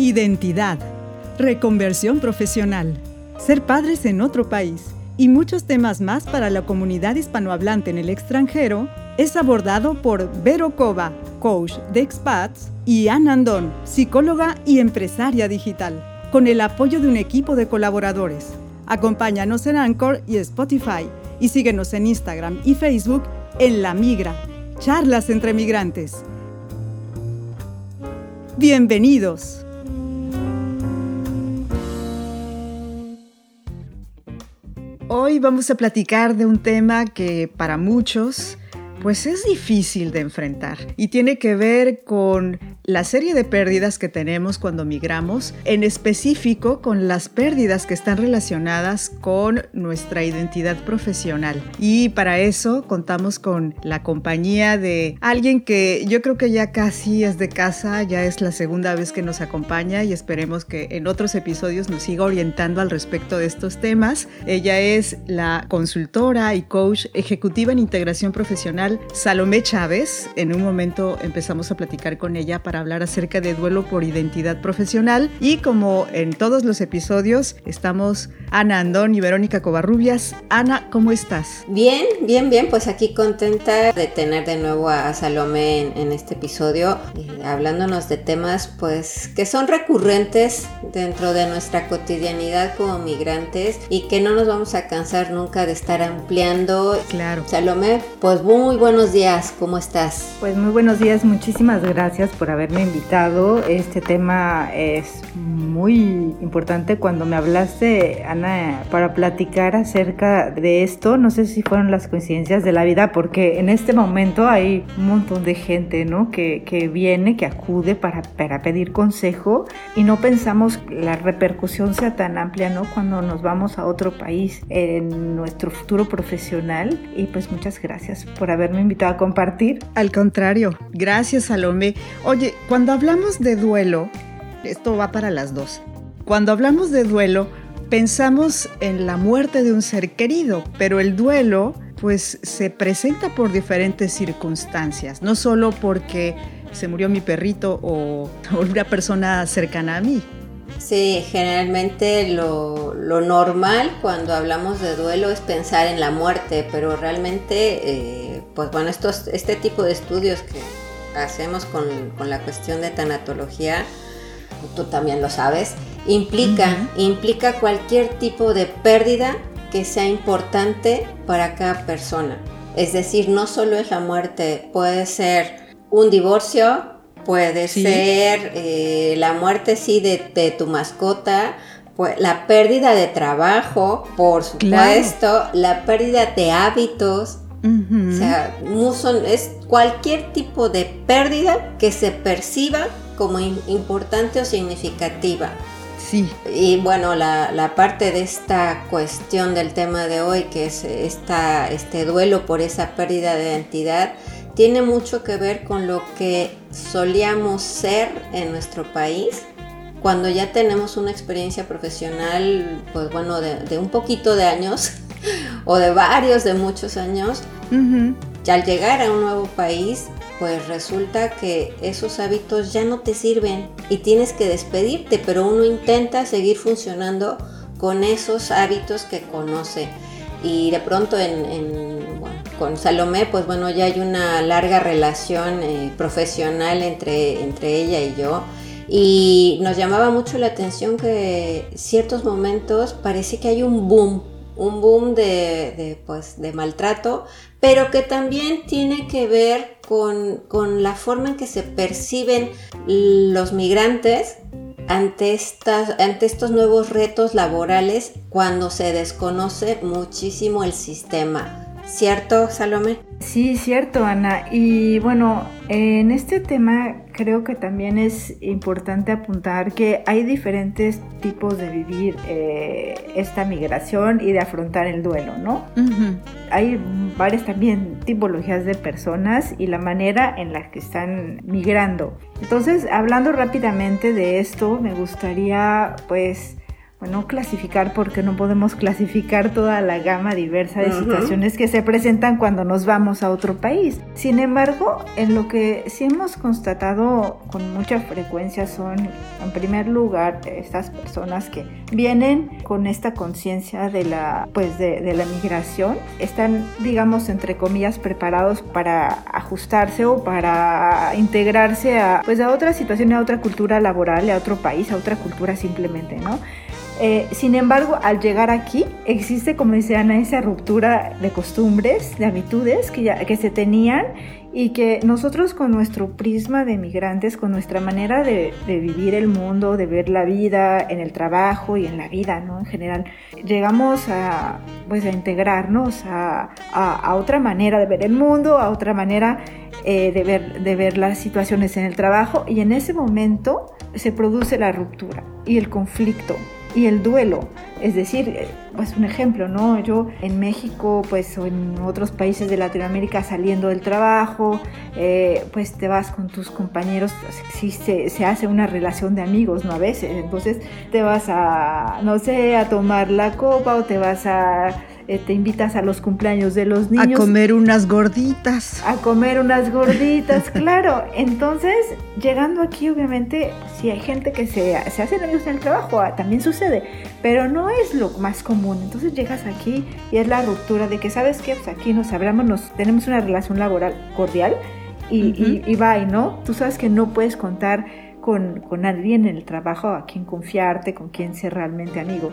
Identidad, reconversión profesional, ser padres en otro país y muchos temas más para la comunidad hispanohablante en el extranjero es abordado por Vero Cova, coach de expats, y Ann Andón, psicóloga y empresaria digital, con el apoyo de un equipo de colaboradores. Acompáñanos en Anchor y Spotify y síguenos en Instagram y Facebook en La Migra, charlas entre migrantes. Bienvenidos. Hoy vamos a platicar de un tema que para muchos pues es difícil de enfrentar y tiene que ver con la serie de pérdidas que tenemos cuando migramos, en específico con las pérdidas que están relacionadas con nuestra identidad profesional. Y para eso contamos con la compañía de alguien que yo creo que ya casi es de casa, ya es la segunda vez que nos acompaña y esperemos que en otros episodios nos siga orientando al respecto de estos temas. Ella es la consultora y coach ejecutiva en integración profesional Salomé Chávez. En un momento empezamos a platicar con ella para hablar acerca de duelo por identidad profesional. Y como en todos los episodios, estamos Ana Andón y Verónica Covarrubias. Ana, ¿cómo estás? Bien, bien, bien. Pues aquí contenta de tener de nuevo a Salomé en, este episodio, hablándonos de temas pues que son recurrentes dentro de nuestra cotidianidad como migrantes y que no nos vamos a cansar nunca de estar ampliando. Claro. Salomé, pues muy buenos días, ¿cómo estás? Pues muy buenos días, muchísimas gracias por haber haberme invitado. Este tema es muy importante cuando me hablaste, Ana, para platicar acerca de esto. No sé si fueron las coincidencias de la vida, porque en este momento hay un montón de gente, ¿no? Que, que viene, que acude para, para pedir consejo y no pensamos la repercusión sea tan amplia, ¿no? Cuando nos vamos a otro país en nuestro futuro profesional. Y pues muchas gracias por haberme invitado a compartir. Al contrario, gracias Salomé. Oye, cuando hablamos de duelo, esto va para las dos. Cuando hablamos de duelo, pensamos en la muerte de un ser querido, pero el duelo pues se presenta por diferentes circunstancias, no solo porque se murió mi perrito o, una persona cercana a mí. Sí, generalmente lo, normal cuando hablamos de duelo es pensar en la muerte, pero realmente, eh, pues bueno, estos, este tipo de estudios que hacemos con, la cuestión de tanatología, tú también lo sabes, implica, implica cualquier tipo de pérdida que sea importante para cada persona. Es decir, no solo es la muerte, puede ser un divorcio, puede ser eh, la muerte sí de, tu mascota, pues, la pérdida de trabajo, por supuesto, la pérdida de hábitos, o sea, es cualquier tipo de pérdida que se perciba como importante o significativa. Sí. Y bueno, la, parte de esta cuestión del tema de hoy, que es esta, este duelo por esa pérdida de identidad, tiene mucho que ver con lo que solíamos ser en nuestro país cuando ya tenemos una experiencia profesional, pues bueno, de un poquito de años o de varios, de muchos años, y al llegar a un nuevo país, pues resulta que esos hábitos ya no te sirven y tienes que despedirte, pero uno intenta seguir funcionando con esos hábitos que conoce. Y de pronto en, con Salomé, pues bueno, ya hay una larga relación eh, profesional entre, entre ella y yo. Y nos llamaba mucho la atención que ciertos momentos parece que hay un boom un boom de, pues, de maltrato, pero que también tiene que ver con, la forma en que se perciben los migrantes ante, estas, ante estos nuevos retos laborales cuando se desconoce muchísimo el sistema. ¿Cierto, Salomé? Sí, cierto, Ana. Y bueno, en este tema creo que también es importante apuntar que hay diferentes tipos de vivir eh, esta migración y de afrontar el duelo, ¿no? Hay varias también tipologías de personas y la manera en la que están migrando. Entonces, hablando rápidamente de esto, me gustaría pues bueno, clasificar porque no podemos clasificar toda la gama diversa de situaciones que se presentan cuando nos vamos a otro país. Sin embargo, en lo que sí hemos constatado con mucha frecuencia son, en primer lugar, estas personas que vienen con esta conciencia de la, pues de, de la migración, están, digamos, entre comillas, preparados para ajustarse o para integrarse a, pues, a otra situación, a otra cultura laboral, a otro país, a otra cultura simplemente, ¿no? Eh, sin embargo, al llegar aquí, existe, como dice Ana, esa ruptura de costumbres, de habitudes que, ya, que se tenían y que nosotros con nuestro prisma de migrantes, con nuestra manera de, vivir el mundo, de ver la vida en el trabajo y en la vida, ¿no? En general, llegamos a, pues, a integrarnos a, otra manera de ver el mundo, a otra manera eh, de, ver, de ver las situaciones en el trabajo y en ese momento se produce la ruptura y el conflicto y el duelo. Es decir, eh, pues un ejemplo, ¿no? Yo en México, pues o en otros países de Latinoamérica saliendo del trabajo, eh, pues te vas con tus compañeros, se, se, hace una relación de amigos, ¿no? A veces, entonces te vas a, no sé, a tomar la copa o te vas a eh, te invitas a los cumpleaños de los niños. A comer unas gorditas. A comer unas gorditas, claro. Entonces, llegando aquí, obviamente, si hay gente que se, se hace amigos en el trabajo, ah, también sucede, pero no es lo más común. Entonces llegas aquí y es la ruptura de que, ¿sabes qué? Pues aquí nos hablamos, nos, tenemos una relación laboral cordial y, y, y bye, ¿no? Tú sabes que no puedes contar con, con, alguien en el trabajo a quien confiarte, con quien ser realmente amigo.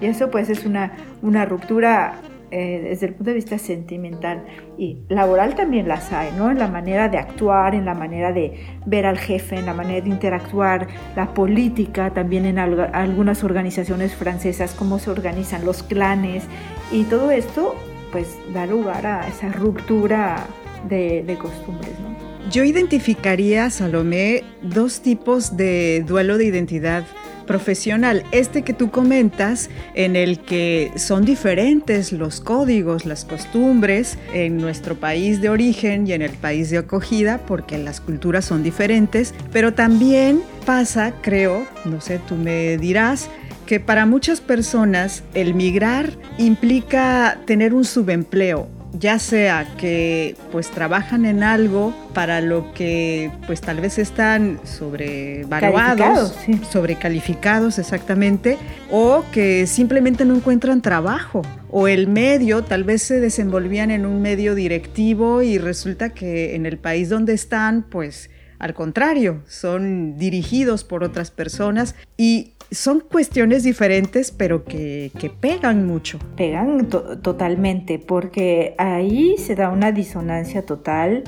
Y eso pues es una, una ruptura eh, desde el punto de vista sentimental y laboral también las hay, ¿no? En la manera de actuar, en la manera de ver al jefe, en la manera de interactuar, la política, también en algunas organizaciones francesas, cómo se organizan los clanes y todo esto pues da lugar a esa ruptura de, de costumbres, ¿no? Yo identificaría, Salomé, dos tipos de duelo de identidad profesional. Este que tú comentas, en el que son diferentes los códigos, las costumbres en nuestro país de origen y en el país de acogida, porque las culturas son diferentes, pero también pasa, creo, no sé, tú me dirás, que para muchas personas el migrar implica tener un subempleo ya sea que pues trabajan en algo para lo que pues tal vez están sobrevaluados, sobrecalificados exactamente, o que simplemente no encuentran trabajo, o el medio, tal vez se desenvolvían en un medio directivo y resulta que en el país donde están pues al contrario, son dirigidos por otras personas y son cuestiones diferentes, pero que, pegan mucho. Pegan totalmente, porque ahí se da una disonancia total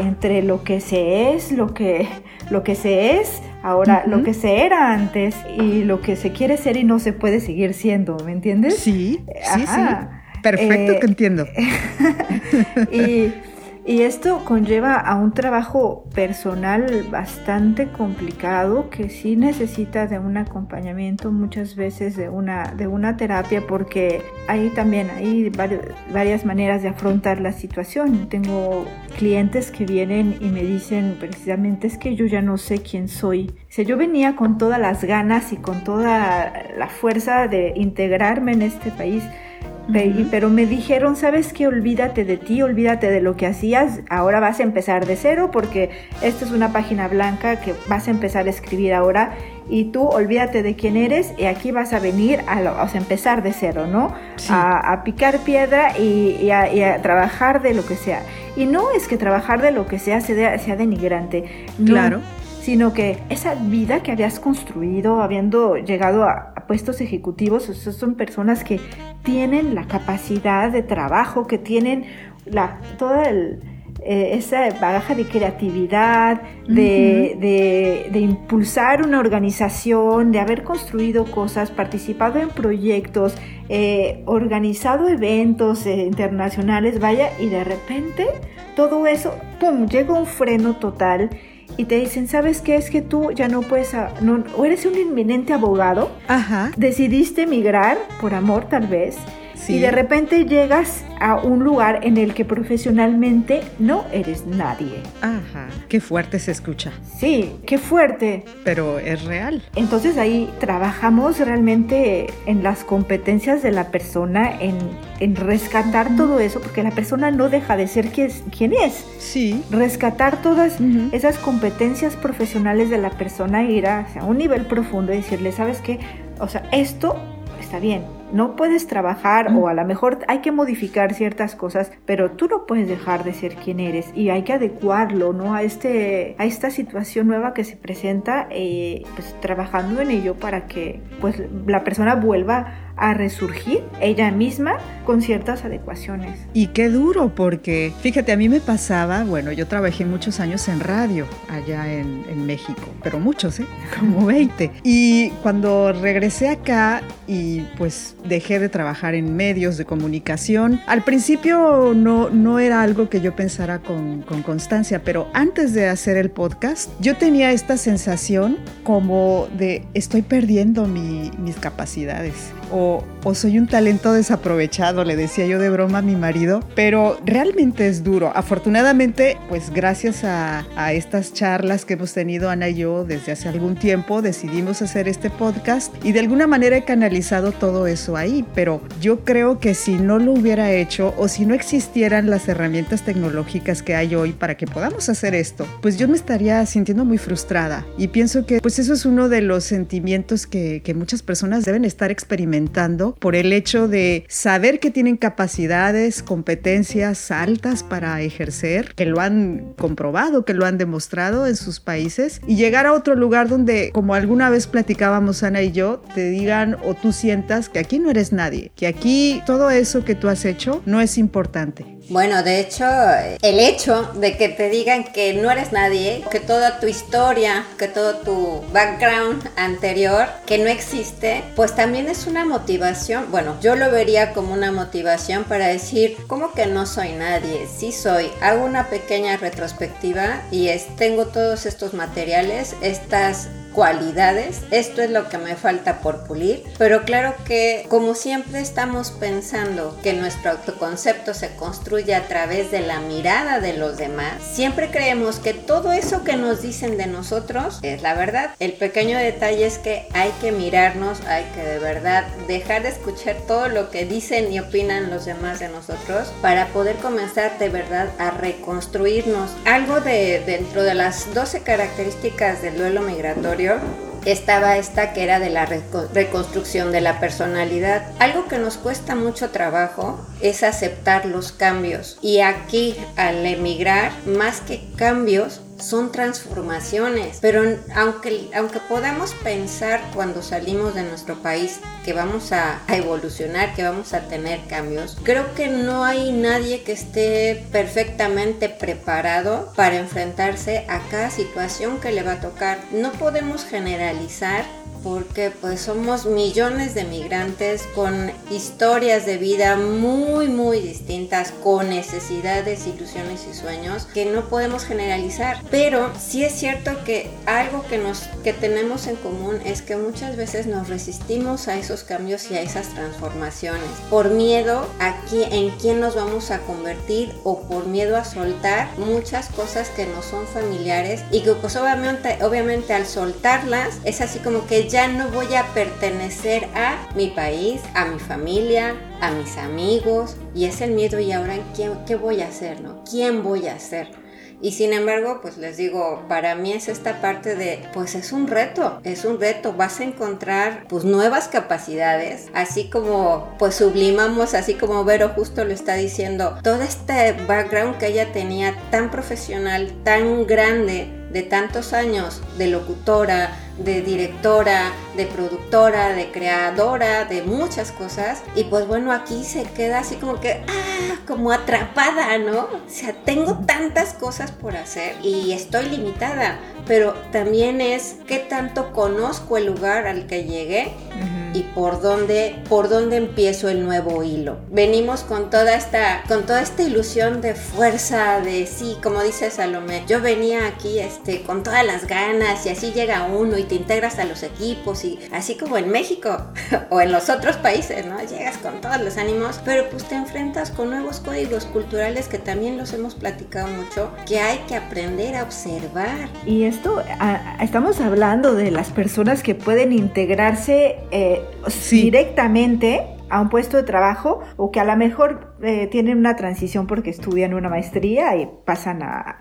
entre lo que se es, lo que, lo que se es, ahora lo que se era antes y lo que se quiere ser y no se puede seguir siendo, ¿me entiendes? Sí, sí, sí. Perfecto, que eh, entiendo. y y esto conlleva a un trabajo personal bastante complicado que sí necesita de un acompañamiento muchas veces de una, de una terapia porque hay también hay varias maneras de afrontar la situación. Tengo clientes que vienen y me dicen precisamente es que yo ya no sé quién soy. Si yo venía con todas las ganas y con toda la fuerza de integrarme en este país, pero me dijeron, ¿sabes qué? Olvídate de ti, olvídate de lo que hacías, ahora vas a empezar de cero porque esta es una página blanca que vas a empezar a escribir ahora y tú olvídate de quién eres y aquí vas a venir a, empezar de cero, ¿no? A, picar piedra y, a, trabajar de lo que sea. Y no es que trabajar de lo que sea sea, sea denigrante. Claro sino que esa vida que habías construido, habiendo llegado a, puestos ejecutivos, son personas que tienen la capacidad de trabajo, que tienen la, toda eh, esa bagaja de creatividad, de, impulsar una organización, de haber construido cosas, participado en proyectos, eh, organizado eventos eh, internacionales, vaya, y de repente todo eso, ¡pum!, llega un freno total y te dicen, ¿sabes qué? Es que tú ya no puedes, o eres un inminente abogado, Ajá. decidiste emigrar por amor tal vez, Y de repente llegas a un lugar en el que profesionalmente no eres nadie. Ajá, qué fuerte se escucha. Sí, qué fuerte. Pero es real. Entonces ahí trabajamos realmente en las competencias de la persona, en, en rescatar todo eso, porque la persona no deja de ser quien es. Sí. Rescatar todas esas competencias profesionales de la persona ir a, a un nivel profundo y decirle, ¿sabes qué? O sea, esto está bien, no puedes trabajar o a lo mejor hay que modificar ciertas cosas, pero tú no puedes dejar de ser quien eres y hay que adecuarlo, ¿no? A, este, a esta situación nueva que se presenta, eh, pues trabajando en ello para que pues la persona vuelva a resurgir ella misma con ciertas adecuaciones. Y qué duro, porque fíjate, a mí me pasaba, bueno, yo trabajé muchos años en radio allá en, en México, pero muchos, ¿eh? Como 20. Y cuando regresé acá y pues dejé de trabajar en medios de comunicación, al principio no, no era algo que yo pensara con, con constancia, pero antes de hacer el podcast, yo tenía esta sensación como de estoy perdiendo mi, mis capacidades o, soy un talento desaprovechado, le decía yo de broma a mi marido, pero realmente es duro. Afortunadamente, pues gracias a, a estas charlas que hemos tenido Ana y yo desde hace algún tiempo, decidimos hacer este podcast y de alguna manera he canalizado todo eso ahí, pero yo creo que si no lo hubiera hecho o si no existieran las herramientas tecnológicas que hay hoy para que podamos hacer esto, pues yo me estaría sintiendo muy frustrada y pienso que pues eso es uno de los sentimientos que, que muchas personas deben estar experimentando por el hecho de saber que tienen capacidades, competencias altas para ejercer, que lo han comprobado, que lo han demostrado en sus países, y llegar a otro lugar donde, como alguna vez platicábamos Ana y yo, te digan o tú sientas que aquí no eres nadie, que aquí todo eso que tú has hecho no es importante. Bueno, de hecho, el hecho de que te digan que no eres nadie, que toda tu historia, que todo tu background anterior, que no existe, pues también es una motivación. Bueno, yo lo vería como una motivación para decir, ¿cómo que no soy nadie? Sí soy. Hago una pequeña retrospectiva y es, tengo todos estos materiales, estas cualidades. Esto es lo que me falta por pulir. Pero claro que como siempre estamos pensando que nuestro autoconcepto se construye a través de la mirada de los demás, siempre creemos que todo eso que nos dicen de nosotros es la verdad. El pequeño detalle es que hay que mirarnos, hay que de verdad dejar de escuchar todo lo que dicen y opinan los demás de nosotros para poder comenzar de verdad a reconstruirnos. Algo de dentro de las 12 características del duelo migratorio estaba esta que era de la reconstrucción de la personalidad. Algo que nos cuesta mucho trabajo es aceptar los cambios. Y aquí al emigrar, más que cambios, son transformaciones, pero aunque, aunque podamos pensar cuando salimos de nuestro país que vamos a, evolucionar, que vamos a tener cambios, creo que no hay nadie que esté perfectamente preparado para enfrentarse a cada situación que le va a tocar. No podemos generalizar porque pues somos millones de migrantes con historias de vida muy muy distintas, con necesidades, ilusiones y sueños que no podemos generalizar. Pero sí es cierto que algo que nos que tenemos en común es que muchas veces nos resistimos a esos cambios y a esas transformaciones por miedo a en quién nos vamos a convertir o por miedo a soltar muchas cosas que no son familiares y que pues obviamente obviamente al soltarlas es así como que ya no voy a pertenecer a mi país, a mi familia, a mis amigos, y es el miedo y ahora ¿qué, voy a hacer? ¿no? ¿Quién voy a ser? Y sin embargo, pues les digo, para mí es esta parte de, pues es un reto, es un reto, vas a encontrar pues nuevas capacidades, así como pues sublimamos, así como Vero justo lo está diciendo, todo este background que ella tenía tan profesional, tan grande, de tantos años de locutora, de directora, de productora, de creadora, de muchas cosas. Y pues bueno, aquí se queda así como que, ah, como atrapada, ¿no? O sea, tengo tantas cosas por hacer y estoy limitada, pero también es qué tanto conozco el lugar al que llegué y por dónde, por dónde empiezo el nuevo hilo. Venimos con toda esta, con toda esta ilusión de fuerza, de sí, como dice Salomé, yo venía aquí este, con todas las ganas y así llega uno y te integras a los equipos y así como en México o en los otros países, ¿no? Llegas con todos los ánimos, pero pues te enfrentas con nuevos códigos culturales que también los hemos platicado mucho, que hay que aprender a observar. Y esto, estamos hablando de las personas que pueden integrarse eh, directamente a un puesto de trabajo o que a lo mejor eh, tienen una transición porque estudian una maestría y pasan a,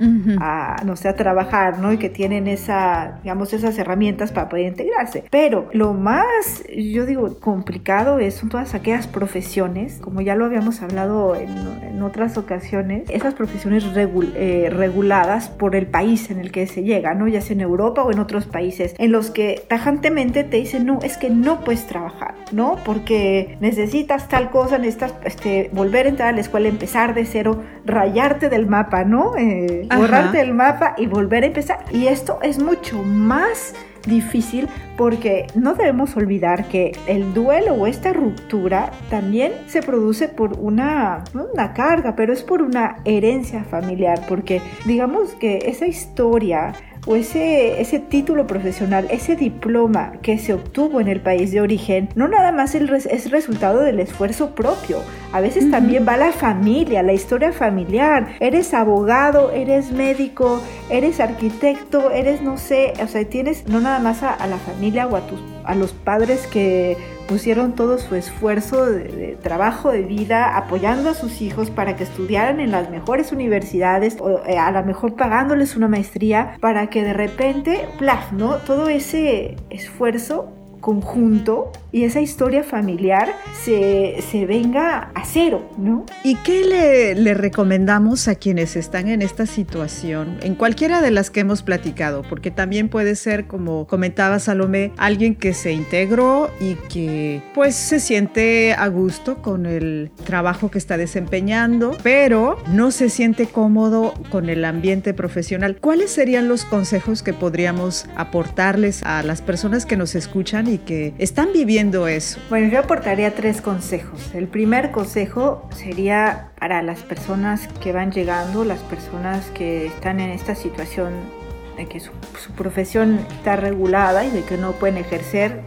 no sé, a trabajar, ¿no? Y que tienen esa, digamos, esas herramientas para poder integrarse. Pero lo más, yo digo, complicado es, son todas aquellas profesiones, como ya lo habíamos hablado en, otras ocasiones, esas profesiones eh, reguladas por el país en el que se llega, ¿no? Ya sea en Europa o en otros países, en los que tajantemente te dicen, no, es que no puedes trabajar, ¿no? Porque necesitas tal cosa, necesitas este, volver a entrar a la escuela, empezar de cero, rayarte del mapa, ¿no? Eh, borrarte del mapa y volver a empezar. Y esto es mucho más difícil porque no debemos olvidar que el duelo o esta ruptura también se produce por una, una carga, pero es por una herencia familiar, porque digamos que esa historia o ese, ese título profesional, ese diploma que se obtuvo en el país de origen, no nada más es resultado del esfuerzo propio, a veces también va la familia, la historia familiar. Eres abogado, eres médico, eres arquitecto, eres no sé, o sea, tienes no nada más a, la familia o a, tus, a los padres que pusieron todo su esfuerzo de, trabajo, de vida, apoyando a sus hijos para que estudiaran en las mejores universidades, o eh, a lo mejor pagándoles una maestría, para que de repente, plaf, ¿no? Todo ese esfuerzo conjunto y esa historia familiar se, se venga a cero, ¿no? ¿Y qué le, le, recomendamos a quienes están en esta situación, en cualquiera de las que hemos platicado? Porque también puede ser, como comentaba Salomé, alguien que se integró y que pues se siente a gusto con el trabajo que está desempeñando, pero no se siente cómodo con el ambiente profesional. ¿Cuáles serían los consejos que podríamos aportarles a las personas que nos escuchan y que están viviendo eso? Bueno, yo aportaría tres consejos. El primer consejo sería para las personas que van llegando, las personas que están en esta situación de que su, profesión está regulada y de que no pueden ejercer,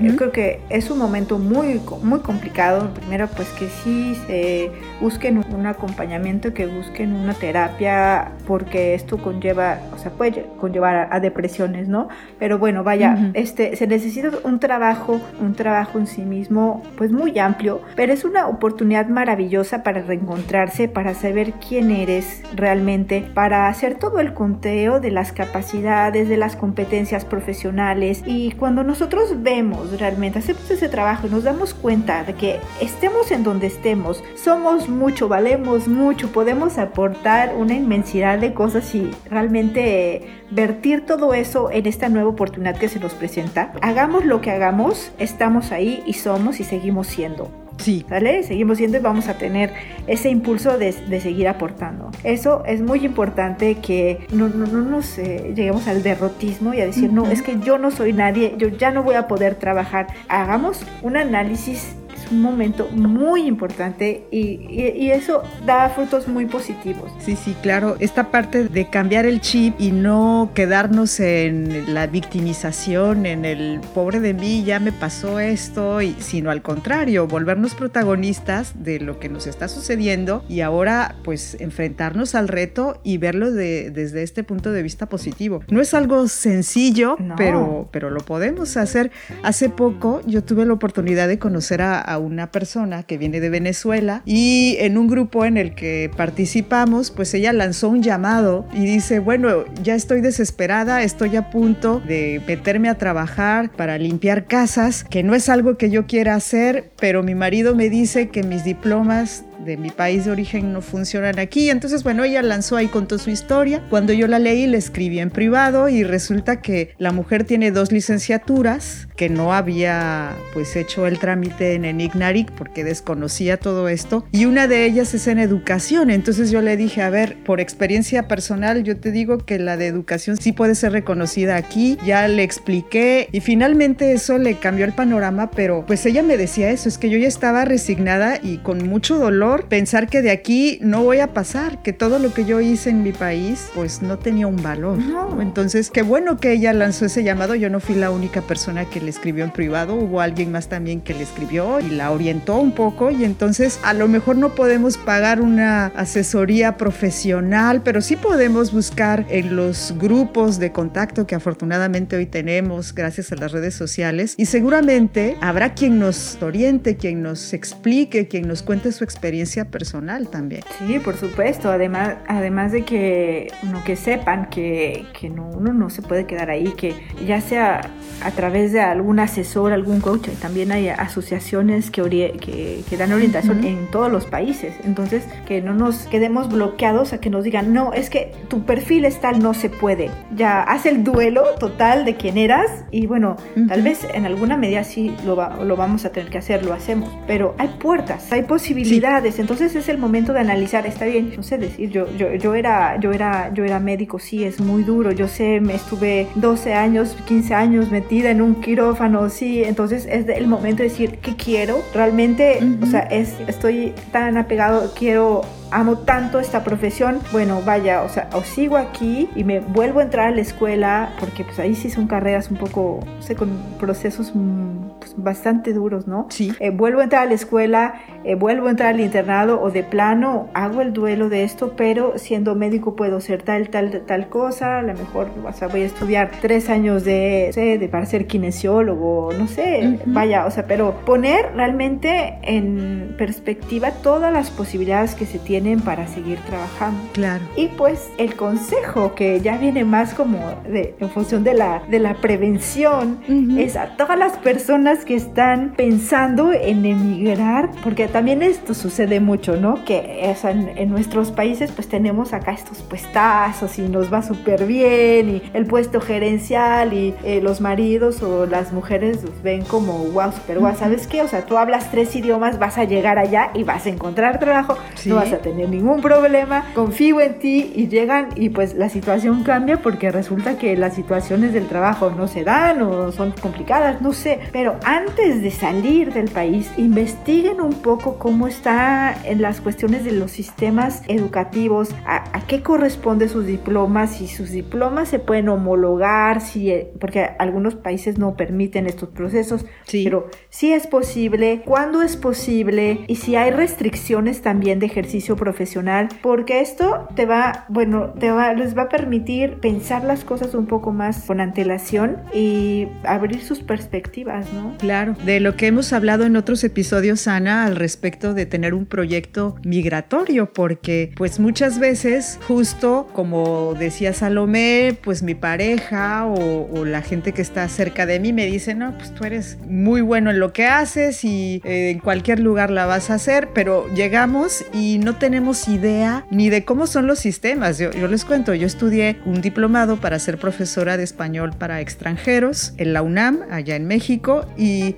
yo creo que es un momento muy, muy complicado. Primero, pues que sí se busquen un acompañamiento, que busquen una terapia, porque esto conlleva, o sea, puede conllevar a, depresiones, ¿no? Pero bueno, vaya, este, se necesita un trabajo, un trabajo en sí mismo, pues muy amplio, pero es una oportunidad maravillosa para reencontrarse, para saber quién eres realmente, para hacer todo el conteo de las capacidades, de las competencias profesionales. Y cuando nosotros vemos realmente, hacemos ese trabajo y nos damos cuenta de que estemos en donde estemos, somos mucho, valemos mucho, podemos aportar una inmensidad de cosas y realmente vertir todo eso en esta nueva oportunidad que se nos presenta. Hagamos lo que hagamos, estamos ahí y somos y seguimos siendo. Sí. ¿Vale? Seguimos siendo y vamos a tener ese impulso de, seguir aportando. Eso es muy importante que no, no, no nos eh, lleguemos al derrotismo y a decir, no, es que yo no soy nadie, yo ya no voy a poder trabajar. Hagamos un análisis un momento muy importante y, eso da frutos muy positivos. Sí, sí, claro. Esta parte de cambiar el chip y no quedarnos en la victimización, en el pobre de mí, ya me pasó esto, y, sino al contrario, volvernos protagonistas de lo que nos está sucediendo y ahora pues enfrentarnos al reto y verlo de, desde este punto de vista positivo. No es algo sencillo, pero, pero lo podemos hacer. Hace poco yo tuve la oportunidad de conocer a, a una persona que viene de Venezuela y en un grupo en el que participamos, pues ella lanzó un llamado y dice, bueno, ya estoy desesperada, estoy a punto de meterme a trabajar para limpiar casas, que no es algo que yo quiera hacer, pero mi marido me dice que mis diplomas de mi país de origen no funcionan aquí. Entonces, bueno, ella lanzó ahí, contó su historia. Cuando yo la leí, le escribí en privado y resulta que la mujer tiene dos licenciaturas, que no había pues hecho el trámite en Enignaric porque desconocía todo esto. Y una de ellas es en educación. Entonces yo le dije, a ver, por experiencia personal, yo te digo que la de educación sí puede ser reconocida aquí. Ya le expliqué y finalmente eso le cambió el panorama, pero pues ella me decía eso, es que yo ya estaba resignada y con mucho dolor pensar que de aquí no voy a pasar, que todo lo que yo hice en mi país pues no tenía un valor. Entonces, qué bueno que ella lanzó ese llamado, yo no fui la única persona que le escribió en privado, hubo alguien más también que le escribió y la orientó un poco. Y entonces a lo mejor no podemos pagar una asesoría profesional, pero sí podemos buscar en los grupos de contacto que afortunadamente hoy tenemos gracias a las redes sociales. Y seguramente habrá quien nos oriente, quien nos explique, quien nos cuente su experiencia personal también. Sí, por supuesto, además, además de que, que sepan que, que no, uno no se puede quedar ahí, que ya sea a través de algún asesor, algún coach, también hay asociaciones que, que, que dan orientación en todos los países, entonces que no nos quedemos bloqueados a que nos digan, no, es que tu perfil es tal, no se puede, ya haz el duelo total de quién eras y bueno, tal vez en alguna medida sí lo, lo vamos a tener que hacer, lo hacemos, pero hay puertas, hay posibilidades, entonces es el momento de analizar, está bien, no sé decir, yo, yo, yo, era, yo, era, yo era médico, sí, es muy duro, yo sé, me estuve 12 años, 15 años metida en un quirófano, sí, entonces es el momento de decir, ¿qué quiero? Realmente, o sea, es, estoy tan apegado, quiero amo tanto esta profesión, bueno, vaya, o sea, o sigo aquí y me vuelvo a entrar a la escuela, porque pues ahí sí son carreras un poco, no sé, con procesos mm, pues, bastante duros, ¿no? Sí. Eh, vuelvo a entrar a la escuela, eh, vuelvo a entrar al internado o de plano hago el duelo de esto, pero siendo médico puedo ser tal, tal, tal cosa, a lo mejor o sea, voy a estudiar tres años de, sé, de para ser kinesiólogo, no sé, vaya, o sea, pero poner realmente en perspectiva todas las posibilidades que se tienen para seguir trabajando. Claro. Y pues el consejo que ya viene más como de, en función de la, de la prevención es a todas las personas que están pensando en emigrar, porque también esto sucede mucho, ¿no? Que en, nuestros países pues tenemos acá estos puestazos y nos va súper bien y el puesto gerencial y eh, los maridos o las mujeres ven como wow, super guau, ¿sabes qué? O sea, tú hablas tres idiomas, vas a llegar allá y vas a encontrar trabajo, no vas a tener ningún problema, confío en ti y llegan y pues la situación cambia porque resulta que las situaciones del trabajo no se dan o son complicadas, no sé. Pero antes de salir del país, investiguen un poco cómo está en las cuestiones de los sistemas educativos, a, qué corresponde sus diplomas, si sus diplomas se pueden homologar, si, eh, porque algunos países no permiten estos procesos, sí. pero si es posible, cuándo es posible y si hay restricciones también de ejercicio profesional, porque esto te va, bueno, te va, les va a permitir pensar las cosas un poco más con antelación y abrir sus perspectivas, ¿no? Claro, de lo que hemos hablado en otros episodios, Ana, al respecto de tener un proyecto migratorio, porque pues muchas veces, justo como decía Salomé, pues mi pareja o, la gente que está cerca de mí me dice, no, pues tú eres muy bueno en lo que haces y eh, en cualquier lugar la vas a hacer, pero llegamos y no tenemos idea ni de cómo son los sistemas. Yo, les cuento, yo estudié un diplomado para ser profesora de español para extranjeros en la UNAM, allá en México,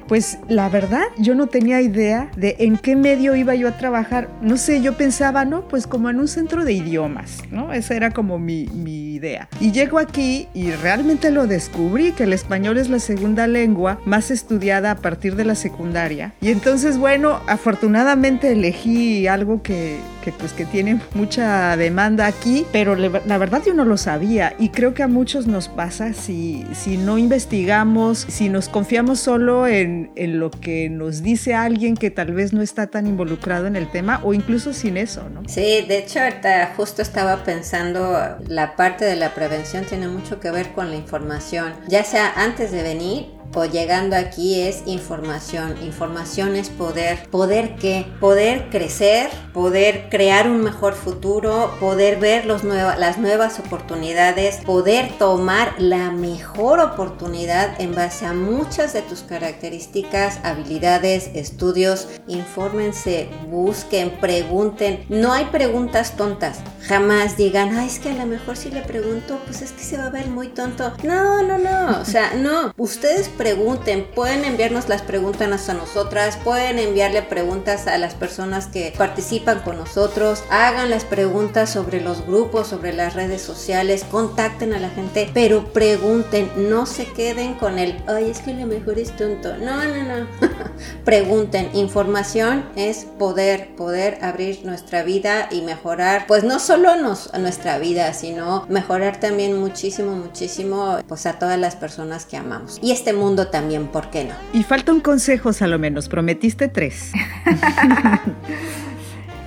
pues la verdad yo no tenía idea de en qué medio iba yo a trabajar. No sé, yo pensaba, no, pues como en un centro de idiomas, ¿no? Esa era como mi, mi idea. Y llego aquí y realmente lo descubrí, que el español es la segunda lengua más estudiada a partir de la secundaria. Y entonces, bueno, afortunadamente elegí algo que, que pues que tiene mucha demanda aquí, pero la verdad yo no lo sabía y creo que a muchos nos pasa si, si no investigamos, si nos confiamos solo en, en lo que nos dice alguien que tal vez no está tan involucrado en el tema o incluso sin eso, ¿no? Sí, de hecho ahorita justo estaba pensando la parte de la prevención tiene mucho que ver con la información, ya sea antes de venir llegando aquí es información. Información es poder. ¿Poder qué? Poder crecer, poder crear un mejor futuro, poder ver las nuevas oportunidades, poder tomar la mejor oportunidad en base a muchas de tus características, habilidades, estudios. Infórmense, busquen, pregunten. No hay preguntas tontas. Jamás digan, ay, es que a lo mejor si le pregunto, pues es que se va a ver muy tonto. No, no, no. O sea, no. Ustedes pregunten, pueden enviarnos las preguntas a nosotras, pueden enviarle preguntas a las personas que participan con nosotros, hagan las preguntas sobre los grupos, sobre las redes sociales, contacten a la gente, pero pregunten, no se queden con el, ay, es que lo mejor es tonto. No, no, no. pregunten, información es poder, poder abrir nuestra vida y mejorar, pues no solo nos, nuestra vida, sino mejorar también muchísimo, muchísimo, pues a todas las personas que amamos. Y este mundo también, ¿por qué no? Y falta un consejo, menos prometiste tres.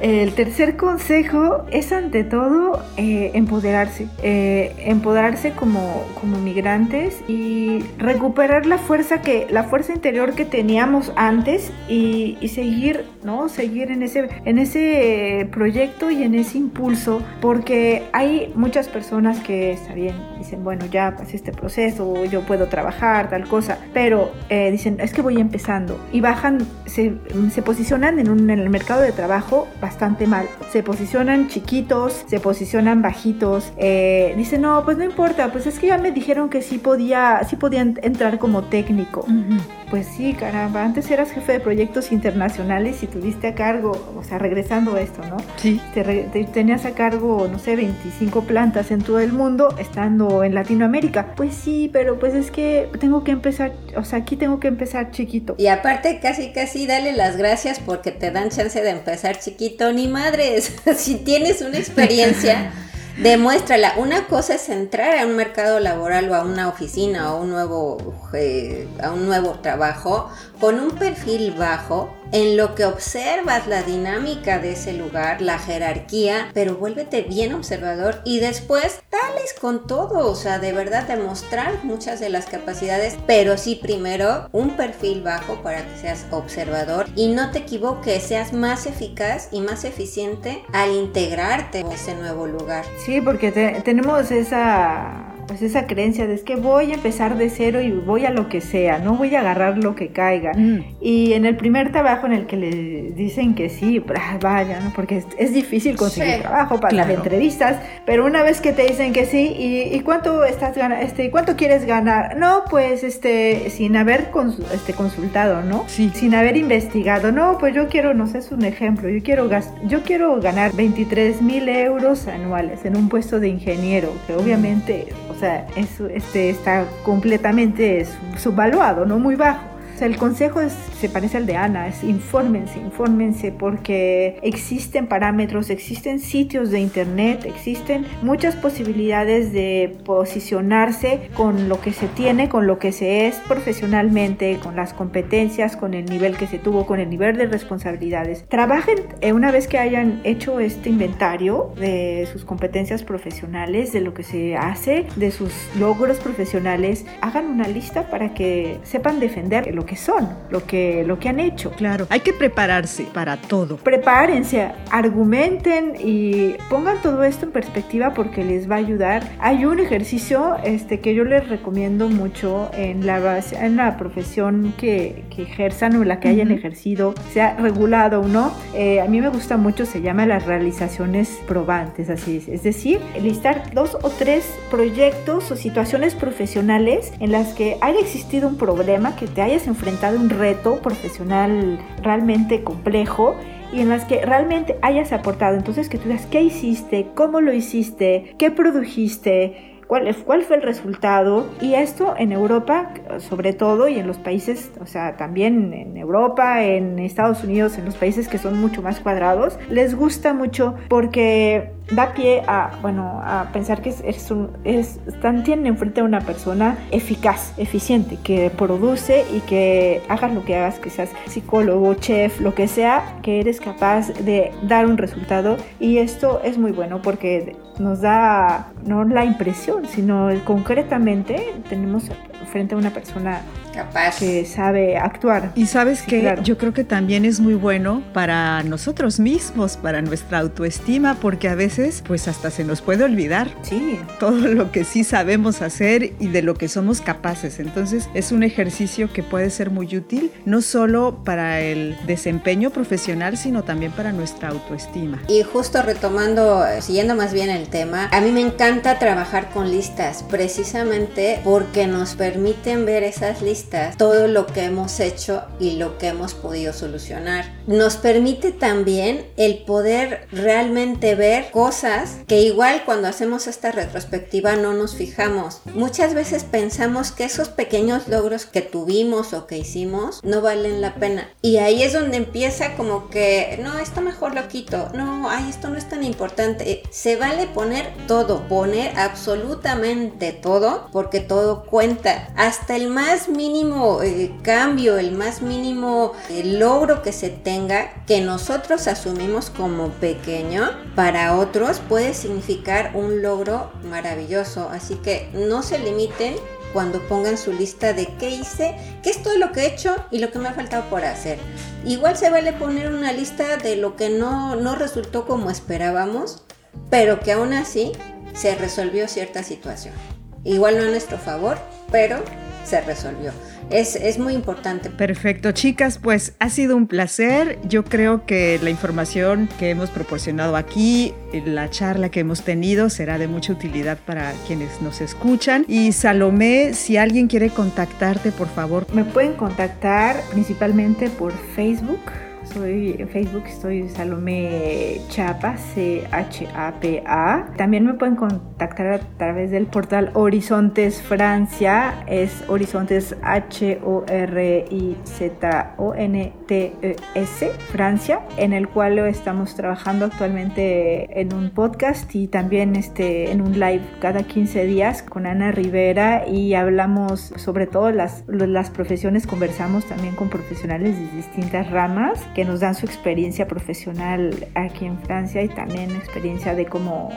El tercer consejo es ante todo eh, empoderarse, eh, empoderarse como, como migrantes y recuperar la fuerza que, la fuerza interior que teníamos antes y, seguir, ¿no? Seguir en ese, en ese proyecto y en ese impulso, porque hay muchas personas que está bien, dicen, bueno, ya pasé este proceso, yo puedo trabajar, tal cosa, pero eh, dicen, es que voy empezando y bajan, se, se posicionan en, un, en el mercado de trabajo bastante mal. Se posicionan chiquitos, se posicionan bajitos. Eh, dicen, no, pues no importa, pues es que ya me dijeron que sí podía, sí podían entrar como técnico. Pues sí, caramba, antes eras jefe de proyectos internacionales y tuviste a cargo, o sea, regresando a esto, ¿no? Sí. Te, tenías a cargo, no sé, 25 plantas en todo el mundo, estando en Latinoamérica. Pues sí, pero pues es que tengo que empezar, o sea, aquí tengo que empezar chiquito. Y aparte, casi, casi dale las gracias porque te dan chance de empezar chiquito, ni madres. si tienes una experiencia. Demuéstrala. Una cosa es entrar a un mercado laboral o a una oficina o un nuevo, eh, a un nuevo trabajo con un perfil bajo en lo que observas la dinámica de ese lugar, la jerarquía, pero vuélvete bien observador y después dales con todo, o sea, de verdad demostrar muchas de las capacidades, pero sí primero un perfil bajo para que seas observador y no te equivoques, seas más eficaz y más eficiente al integrarte en ese nuevo lugar. Sí, porque tenemos esa pues esa creencia de es que voy a empezar de cero y voy a lo que sea, no voy a agarrar lo que caiga. Mm. Y en el primer trabajo en el que le dicen que sí, vaya, ¿no? porque es, difícil conseguir trabajo para las entrevistas, pero una vez que te dicen que sí, ¿y, cuánto estás este, cuánto quieres ganar? No, pues este, sin haber este, consultado, ¿no? Sí. Sin haber investigado, no, pues yo quiero, no sé, es un ejemplo, yo quiero, yo quiero ganar 23 mil euros anuales en un puesto de ingeniero, que obviamente, o sea, eso este, está completamente subvaluado, ¿no? Muy bajo el consejo se parece al de Ana, es infórmense, infórmense porque existen parámetros, existen sitios de internet, existen muchas posibilidades de posicionarse con lo que se tiene, con lo que se es profesionalmente, con las competencias, con el nivel que se tuvo, con el nivel de responsabilidades. Trabajen eh, una vez que hayan hecho este inventario de sus competencias profesionales, de lo que se hace, de sus logros profesionales, hagan una lista para que sepan defender lo que son, lo que, lo que han hecho. Claro, hay que prepararse para todo. Prepárense, argumenten y pongan todo esto en perspectiva porque les va a ayudar. Hay un ejercicio este, que yo les recomiendo mucho en la, base, en la profesión que, que ejerzan o la que hayan ejercido, sea regulado o no. Eh, a mí me gusta mucho, se llama las realizaciones probantes, así es. Es decir, listar dos o tres proyectos o situaciones profesionales en las que haya existido un problema que te hayas enfrentado enfrentado un reto profesional realmente complejo y en las que realmente hayas aportado. Entonces que tú digas qué hiciste, cómo lo hiciste, qué produjiste, cuál, cuál fue el resultado. Y esto en Europa, sobre todo, y en los países, o sea, también en Europa, en Estados Unidos, en los países que son mucho más cuadrados, les gusta mucho porque da pie a, bueno, a pensar que es, es, están, tienen enfrente a una persona eficaz, eficiente, que produce y que hagas lo que hagas, que seas psicólogo, chef, lo que sea, que eres capaz de dar un resultado. Y esto es muy bueno porque nos da no la impresión, sino concretamente tenemos frente a una persona capaz, que sabe actuar. Y sabes que yo creo que también es muy bueno para nosotros mismos, para nuestra autoestima, porque a veces pues hasta se nos puede olvidar sí. todo lo que sí sabemos hacer y de lo que somos capaces. Entonces es un ejercicio que puede ser muy útil, no solo para el desempeño profesional, sino también para nuestra autoestima. Y justo retomando, siguiendo más bien el tema, a mí me encanta trabajar con listas, precisamente porque nos permiten ver esas listas, todo lo que hemos hecho y lo que hemos podido solucionar. Nos permite también el poder realmente ver cosas que igual cuando hacemos esta retrospectiva no nos fijamos. Muchas veces pensamos que esos pequeños logros que tuvimos o que hicimos no valen la pena. Y ahí es donde empieza como que, no, esto mejor lo quito, no, ay, esto no es tan importante. Se vale poner todo, poner absolutamente todo, porque todo cuenta. Hasta el más mínimo eh, cambio, el más mínimo eh, logro que se tenga, que nosotros asumimos como pequeño, para otros puede significar un logro maravilloso. Así que no se limiten cuando pongan su lista de qué hice, qué es todo lo que he hecho y lo que me ha faltado por hacer. Igual se vale poner una lista de lo que no, no resultó como esperábamos, pero que aún así se resolvió cierta situación. Igual no a nuestro favor, pero se resolvió. Es, muy importante. Perfecto, chicas, pues ha sido un placer. Yo creo que la información que hemos proporcionado aquí, la charla que hemos tenido, será de mucha utilidad para quienes nos escuchan. Y Salomé, si alguien quiere contactarte, por favor. Me pueden contactar principalmente por Facebook soy en Facebook, estoy Salomé Chapa, C-H-A-P-A. También me pueden contactar a través del portal Horizontes Francia, es Horizontes H-O-R-I-Z-O-N-T-E-S, Francia, en el cual estamos trabajando actualmente en un podcast y también este, en un live cada 15 días con Ana Rivera y hablamos sobre todo las, las profesiones, conversamos también con profesionales de distintas ramas que nos dan su experiencia profesional aquí en Francia y también experiencia de cómo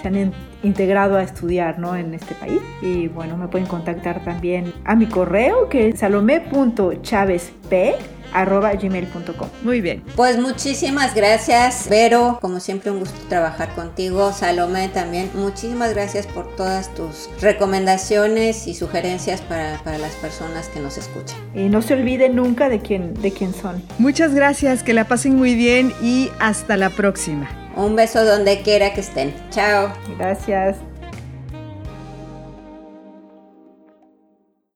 se han integrado a estudiar ¿no? en este país. Y bueno, me pueden contactar también a mi correo que es salome.chavesp arroba gmail.com. Muy bien. Pues muchísimas gracias, Vero. Como siempre, un gusto trabajar contigo. Salomé también. Muchísimas gracias por todas tus recomendaciones y sugerencias para, para las personas que nos escuchan. Y no se olviden nunca de quién, de quién son. Muchas gracias, que la pasen muy bien y hasta la próxima. Un beso donde quiera que estén. Chao. Gracias.